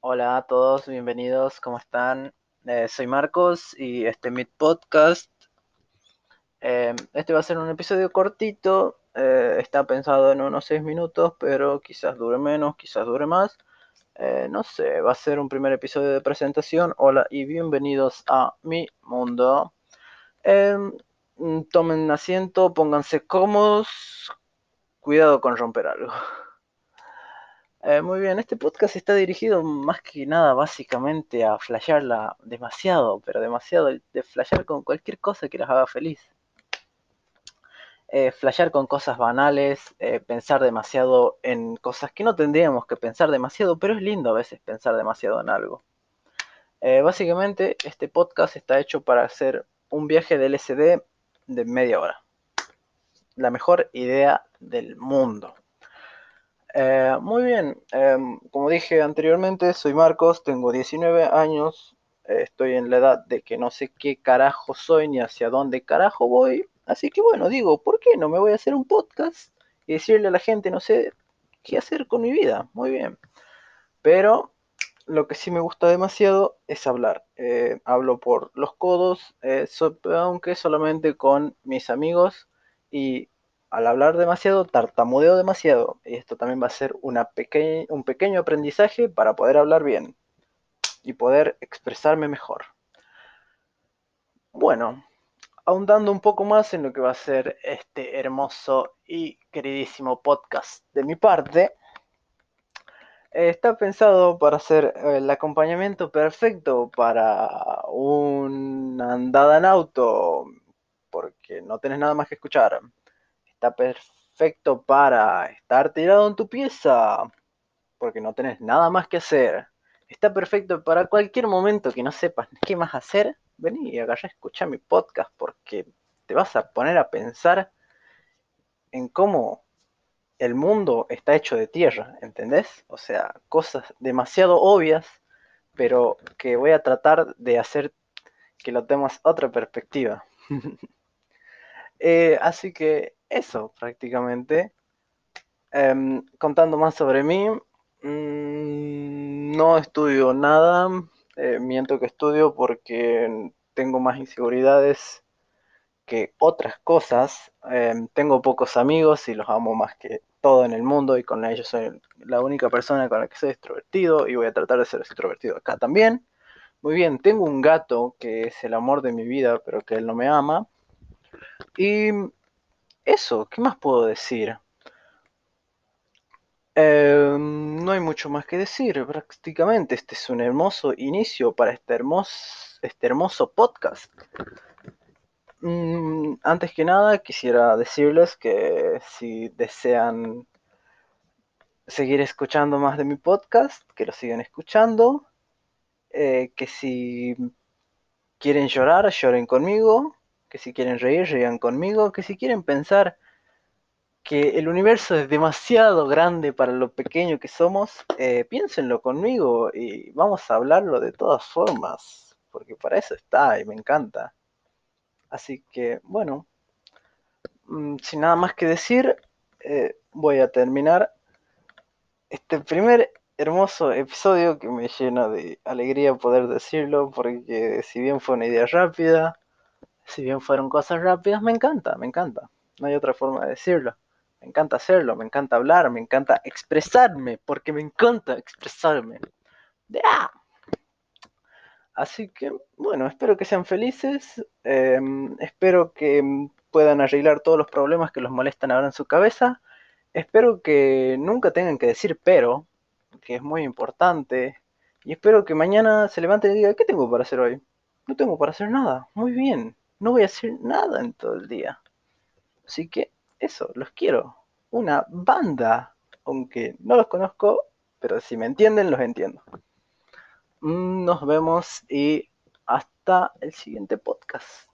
Hola a todos, bienvenidos, ¿cómo están? Eh, soy Marcos y este es mi podcast. Eh, este va a ser un episodio cortito, eh, está pensado en unos 6 minutos, pero quizás dure menos, quizás dure más. no sé, va a ser un primer episodio de presentación. Hola y bienvenidos a mi mundo. Em, tomen asiento, pónganse cómodos, cuidado con romper algo. Eh, muy bien, este podcast está dirigido más que nada básicamente a flashearla demasiado, pero demasiado, de flashear con cualquier cosa que las haga feliz. Eh, flashear con cosas banales, eh, pensar demasiado en cosas que no tendríamos que pensar demasiado, pero es lindo a veces pensar demasiado en algo. básicamente este podcast está hecho para hacer un viaje de LSD de media hora. La mejor idea del mundo. Eh, muy bien, em, como dije anteriormente, soy Marcos, tengo 19 años, eh, estoy en la edad de que no sé qué carajo soy ni hacia dónde carajo voy, así que bueno, digo, ¿por qué no me voy a hacer un podcast y decirle a la gente, no sé qué hacer con mi vida? Muy bien, pero lo que sí me gusta demasiado es hablar. Eh, hablo por los codos, aunque solamente con mis amigos y al hablar demasiado, tartamudeo demasiado. Y esto también va a ser un pequeño aprendizaje para poder hablar bien y poder expresarme mejor. Bueno, ahondando un poco más en lo que va a ser este hermoso y queridísimo podcast de mi parte, está pensado para ser el acompañamiento perfecto para una andada en auto, porque no tenés nada más que escuchar está perfecto para estar tirado en tu pieza, porque no tenés nada más que hacer. Está perfecto para cualquier momento que no sepas qué más hacer. Vení y agarrá, escucha mi podcast porque te vas a poner a pensar en cómo el mundo está hecho de tierra, ¿entendés? O sea, cosas demasiado obvias, pero que voy a tratar de hacer que lo tengas otra perspectiva. Eh, así que eso prácticamente. Em, contando más sobre mí, mm, no estudio nada, eh, miento que estudio porque tengo más inseguridades que otras cosas. Em, tengo pocos amigos y los amo más que todo en el mundo y con ellos soy la única persona con la que soy extrovertido y voy a tratar de ser extrovertido acá también. Muy bien, tengo un gato que es el amor de mi vida, pero que él no me ama. Y eso, ¿qué más puedo decir? Em, no hay mucho más que decir, prácticamente este es un hermoso inicio para este hermoso, este hermoso podcast. Mm, antes que nada, quisiera decirles que si desean seguir escuchando más de mi podcast, que lo sigan escuchando, eh, que si quieren llorar, lloren conmigo, que si quieren reír, rían conmigo, que si quieren pensar que el universo es demasiado grande para lo pequeño que somos, eh, piénsenlo conmigo y vamos a hablarlo de todas formas, porque para eso está y me encanta. Así que, bueno, mm, sin nada más que decir, eh, voy a terminar este primer hermoso episodio que me llena de alegría poder decirlo, porque si bien fue una idea rápida, si bien fueron cosas rápidas, me encanta, me encanta. No hay otra forma de decirlo. Me encanta hacerlo, me encanta hablar, me encanta expresarme, porque me encanta expresarme. Así que, bueno, espero que sean felices, em, espero que puedan arreglar todos los problemas que los molestan ahora en su cabeza, espero que nunca tengan que decir pero, que es muy importante, y espero que mañana se levanten y digan, ¿qué tengo para hacer hoy? No tengo para hacer nada, muy bien, no voy a hacer nada en todo el día. Así que eso, los quiero. Una banda, aunque no los conozco, pero si me entienden, los entiendo. Nos vemos y hasta el siguiente podcast.